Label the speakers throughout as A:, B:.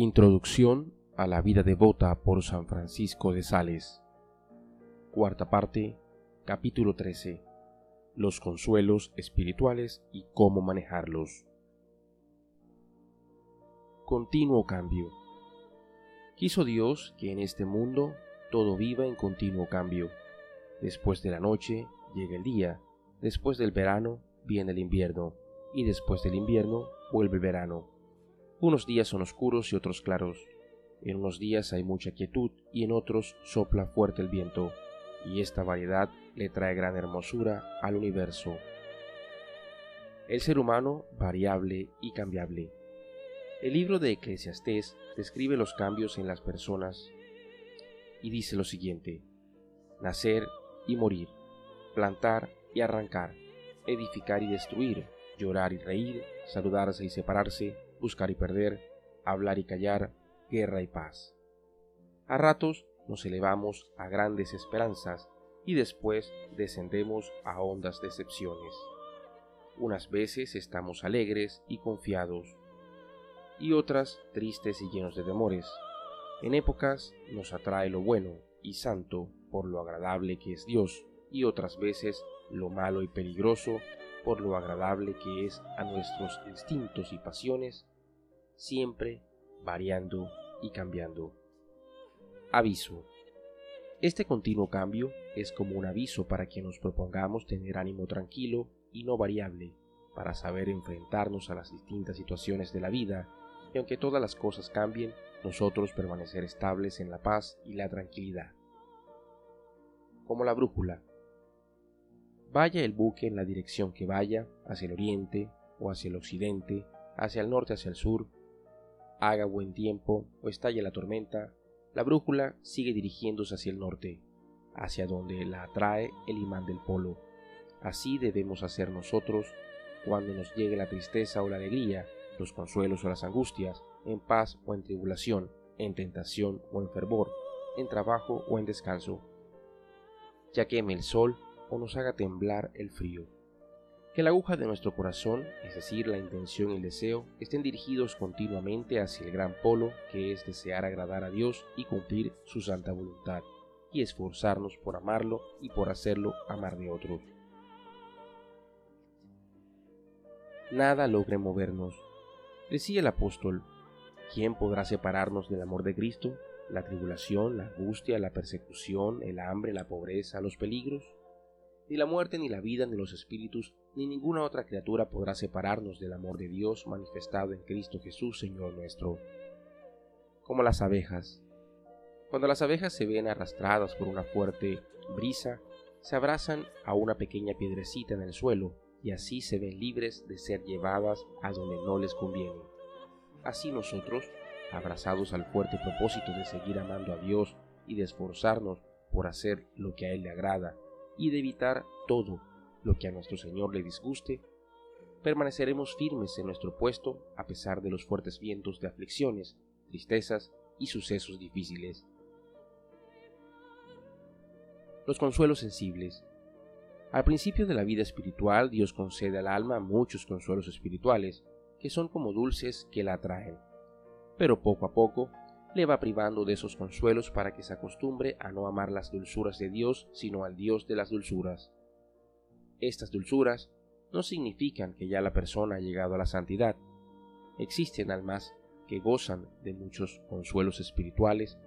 A: Introducción a la vida devota por San Francisco de Sales. Cuarta parte, capítulo 13. Los consuelos espirituales y cómo manejarlos. Continuo cambio. Quiso Dios que en este mundo todo viva en continuo cambio. Después de la noche llega el día, después del verano viene el invierno, y después del invierno vuelve el verano unos días son oscuros y otros claros. En unos días hay mucha quietud y en otros sopla fuerte el viento, y esta variedad le trae gran hermosura al universo. El ser humano variable y cambiable. El libro de Eclesiastés describe los cambios en las personas y dice lo siguiente, nacer y morir, plantar y arrancar, edificar y destruir, llorar y reír, saludarse y separarse, buscar y perder, hablar y callar, guerra y paz. A ratos nos elevamos a grandes esperanzas y después descendemos a hondas decepciones. Unas veces estamos alegres y confiados, y otras tristes y llenos de temores. En épocas nos atrae lo bueno y santo por lo agradable que es Dios, y otras veces lo malo y peligroso por lo agradable que es a nuestros instintos y pasiones, siempre variando y cambiando. Aviso. Este continuo cambio es como un aviso para que nos propongamos tener ánimo tranquilo y no variable, para saber enfrentarnos a las distintas situaciones de la vida, y aunque todas las cosas cambien, nosotros permanecer estables en la paz y la tranquilidad. Como la brújula, Vaya el buque en la dirección que vaya, hacia el oriente o hacia el occidente, hacia el norte, hacia el sur, haga buen tiempo o estalle la tormenta, la brújula sigue dirigiéndose hacia el norte, hacia donde la atrae el imán del polo. Así debemos hacer nosotros cuando nos llegue la tristeza o la alegría, los consuelos o las angustias, en paz o en tribulación, en tentación o en fervor, en trabajo o en descanso. Ya queme el sol o nos haga temblar el frío. Que la aguja de nuestro corazón, es decir, la intención y el deseo, estén dirigidos continuamente hacia el gran polo que es desear agradar a Dios y cumplir su santa voluntad, y esforzarnos por amarlo y por hacerlo amar de otros. Nada logre movernos. Decía el apóstol, ¿quién podrá separarnos del amor de Cristo? ¿La tribulación, la angustia, la persecución, el hambre, la pobreza, los peligros? Ni la muerte, ni la vida, ni los espíritus, ni ninguna otra criatura podrá separarnos del amor de Dios manifestado en Cristo Jesús, Señor nuestro. Como las abejas. Cuando las abejas se ven arrastradas por una fuerte brisa, se abrazan a una pequeña piedrecita en el suelo y así se ven libres de ser llevadas a donde no les conviene. Así nosotros, abrazados al fuerte propósito de seguir amando a Dios y de esforzarnos por hacer lo que a Él le agrada y de evitar todo lo que a nuestro Señor le disguste, permaneceremos firmes en nuestro puesto a pesar de los fuertes vientos de aflicciones, tristezas y sucesos difíciles. Los consuelos sensibles. Al principio de la vida espiritual Dios concede al alma muchos consuelos espirituales, que son como dulces que la atraen. Pero poco a poco le va privando de esos consuelos para que se acostumbre a no amar las dulzuras de Dios, sino al Dios de las dulzuras. Estas dulzuras no significan que ya la persona ha llegado a la santidad. Existen almas que gozan de muchos consuelos espirituales,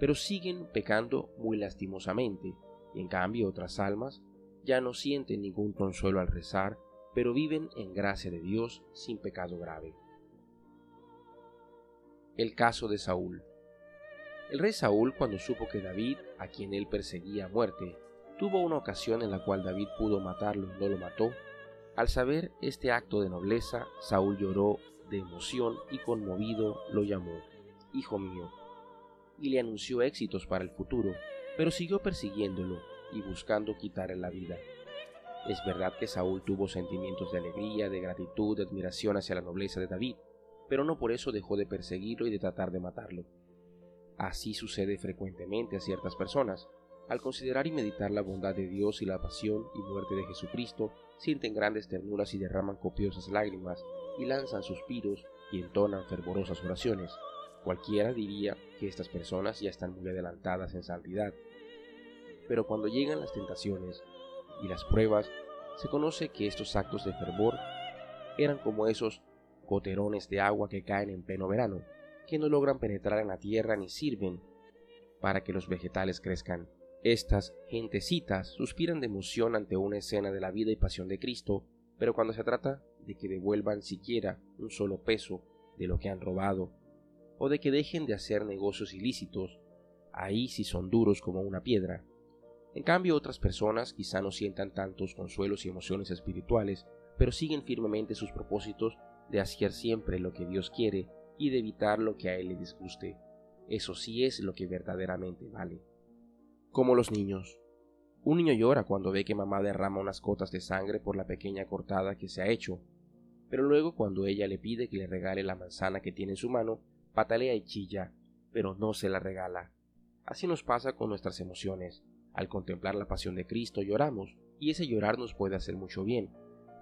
A: pero siguen pecando muy lastimosamente, y en cambio otras almas ya no sienten ningún consuelo al rezar, pero viven en gracia de Dios sin pecado grave. El caso de Saúl. El rey Saúl, cuando supo que David, a quien él perseguía a muerte, tuvo una ocasión en la cual David pudo matarlo y no lo mató, al saber este acto de nobleza, Saúl lloró de emoción y conmovido lo llamó, Hijo mío, y le anunció éxitos para el futuro, pero siguió persiguiéndolo y buscando quitarle la vida. Es verdad que Saúl tuvo sentimientos de alegría, de gratitud, de admiración hacia la nobleza de David, pero no por eso dejó de perseguirlo y de tratar de matarlo. Así sucede frecuentemente a ciertas personas. Al considerar y meditar la bondad de Dios y la pasión y muerte de Jesucristo, sienten grandes ternuras y derraman copiosas lágrimas, y lanzan suspiros y entonan fervorosas oraciones. Cualquiera diría que estas personas ya están muy adelantadas en santidad. Pero cuando llegan las tentaciones y las pruebas, se conoce que estos actos de fervor eran como esos goterones de agua que caen en pleno verano, que no logran penetrar en la tierra ni sirven para que los vegetales crezcan. Estas gentecitas suspiran de emoción ante una escena de la vida y pasión de Cristo, pero cuando se trata de que devuelvan siquiera un solo peso de lo que han robado o de que dejen de hacer negocios ilícitos, ahí sí son duros como una piedra. En cambio, otras personas quizá no sientan tantos consuelos y emociones espirituales, pero siguen firmemente sus propósitos de hacer siempre lo que Dios quiere y de evitar lo que a Él le disguste. Eso sí es lo que verdaderamente vale. Como los niños. Un niño llora cuando ve que mamá derrama unas gotas de sangre por la pequeña cortada que se ha hecho, pero luego cuando ella le pide que le regale la manzana que tiene en su mano, patalea y chilla, pero no se la regala. Así nos pasa con nuestras emociones. Al contemplar la pasión de Cristo lloramos, y ese llorar nos puede hacer mucho bien.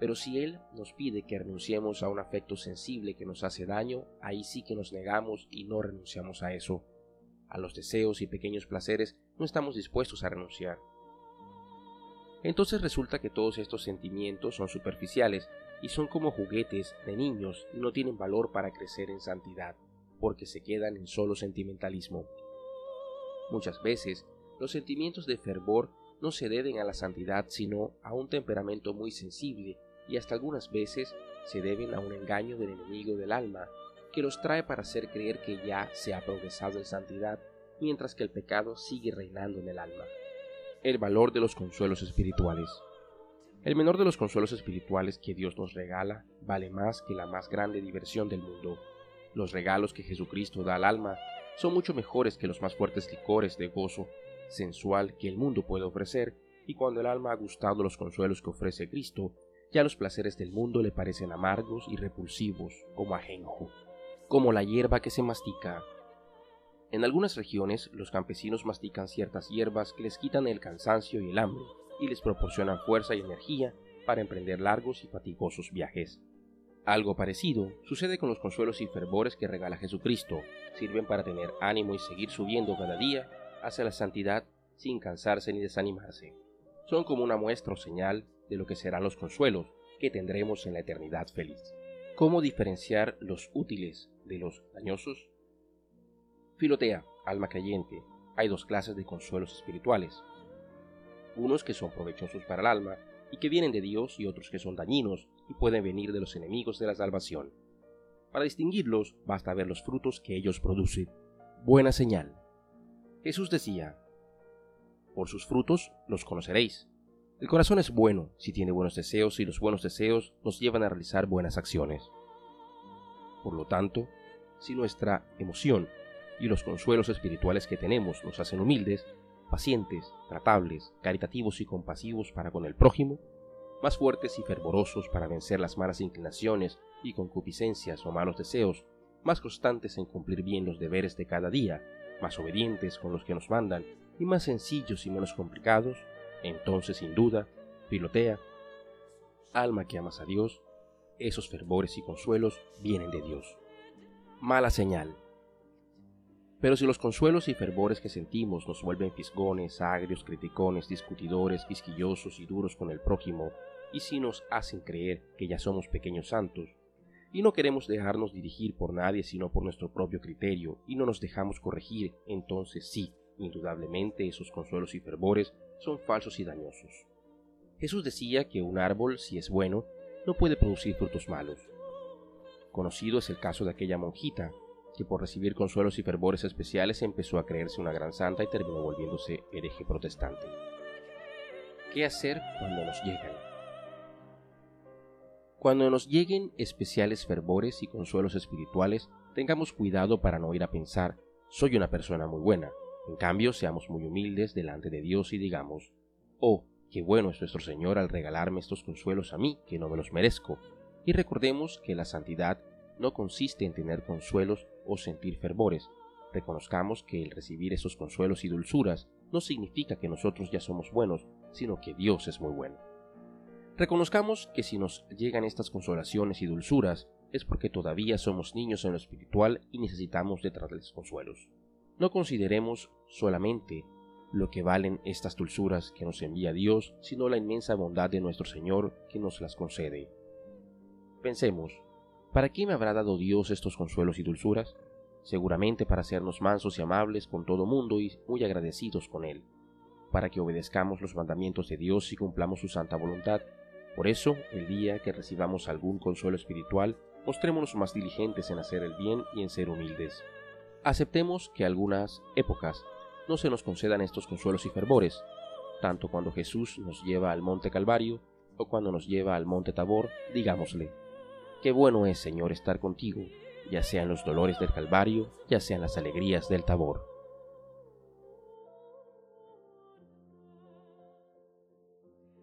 A: Pero si Él nos pide que renunciemos a un afecto sensible que nos hace daño, ahí sí que nos negamos y no renunciamos a eso. A los deseos y pequeños placeres no estamos dispuestos a renunciar. Entonces resulta que todos estos sentimientos son superficiales y son como juguetes de niños y no tienen valor para crecer en santidad porque se quedan en solo sentimentalismo. Muchas veces, los sentimientos de fervor no se deben a la santidad, sino a un temperamento muy sensible, y hasta algunas veces se deben a un engaño del enemigo del alma, que los trae para hacer creer que ya se ha progresado en santidad, mientras que el pecado sigue reinando en el alma. El valor de los consuelos espirituales. El menor de los consuelos espirituales que Dios nos regala vale más que la más grande diversión del mundo. Los regalos que Jesucristo da al alma son mucho mejores que los más fuertes licores de gozo sensual que el mundo puede ofrecer, y cuando el alma ha gustado los consuelos que ofrece Cristo, ya los placeres del mundo le parecen amargos y repulsivos como ajenjo, como la hierba que se mastica. En algunas regiones los campesinos mastican ciertas hierbas que les quitan el cansancio y el hambre, y les proporcionan fuerza y energía para emprender largos y fatigosos viajes. Algo parecido sucede con los consuelos y fervores que regala Jesucristo. Sirven para tener ánimo y seguir subiendo cada día hacia la santidad sin cansarse ni desanimarse. Son como una muestra o señal de lo que serán los consuelos que tendremos en la eternidad feliz. ¿Cómo diferenciar los útiles de los dañosos? Filotea, alma creyente, hay dos clases de consuelos espirituales. Unos que son provechosos para el alma y que vienen de Dios y otros que son dañinos y pueden venir de los enemigos de la salvación. Para distinguirlos basta ver los frutos que ellos producen. Buena señal. Jesús decía, por sus frutos los conoceréis. El corazón es bueno si tiene buenos deseos y los buenos deseos nos llevan a realizar buenas acciones. Por lo tanto, si nuestra emoción y los consuelos espirituales que tenemos nos hacen humildes, pacientes, tratables, caritativos y compasivos para con el prójimo, más fuertes y fervorosos para vencer las malas inclinaciones y concupiscencias o malos deseos, más constantes en cumplir bien los deberes de cada día, más obedientes con los que nos mandan y más sencillos y menos complicados, entonces sin duda, pilotea, alma que amas a Dios, esos fervores y consuelos vienen de Dios. Mala señal. Pero si los consuelos y fervores que sentimos nos vuelven fisgones, agrios, criticones, discutidores, quisquillosos y duros con el prójimo, y si nos hacen creer que ya somos pequeños santos, y no queremos dejarnos dirigir por nadie sino por nuestro propio criterio, y no nos dejamos corregir, entonces sí, indudablemente esos consuelos y fervores son falsos y dañosos. Jesús decía que un árbol, si es bueno, no puede producir frutos malos. Conocido es el caso de aquella monjita que por recibir consuelos y fervores especiales empezó a creerse una gran santa y terminó volviéndose hereje protestante. ¿Qué hacer cuando nos llegan? Cuando nos lleguen especiales fervores y consuelos espirituales, tengamos cuidado para no ir a pensar, soy una persona muy buena. En cambio, seamos muy humildes delante de Dios y digamos, oh, qué bueno es nuestro Señor al regalarme estos consuelos a mí, que no me los merezco. Y recordemos que la santidad no consiste en tener consuelos o sentir fervores. Reconozcamos que el recibir esos consuelos y dulzuras no significa que nosotros ya somos buenos, sino que Dios es muy bueno. Reconozcamos que si nos llegan estas consolaciones y dulzuras, es porque todavía somos niños en lo espiritual y necesitamos de traerles consuelos. No consideremos solamente lo que valen estas dulzuras que nos envía Dios, sino la inmensa bondad de nuestro Señor que nos las concede. Pensemos, ¿para qué me habrá dado Dios estos consuelos y dulzuras? Seguramente para hacernos mansos y amables con todo mundo y muy agradecidos con Él, para que obedezcamos los mandamientos de Dios y cumplamos su santa voluntad. Por eso, el día que recibamos algún consuelo espiritual, mostrémonos más diligentes en hacer el bien y en ser humildes. Aceptemos que algunas épocas no se nos concedan estos consuelos y fervores, tanto cuando Jesús nos lleva al monte Calvario o cuando nos lleva al monte Tabor, digámosle, qué bueno es, Señor, estar contigo, ya sean los dolores del Calvario, ya sean las alegrías del Tabor.